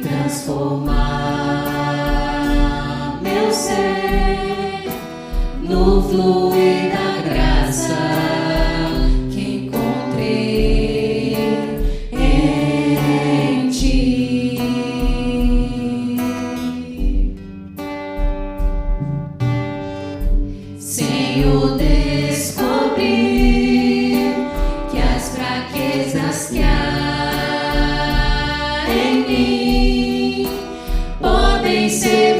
transformar meu ser no fluir da podem ser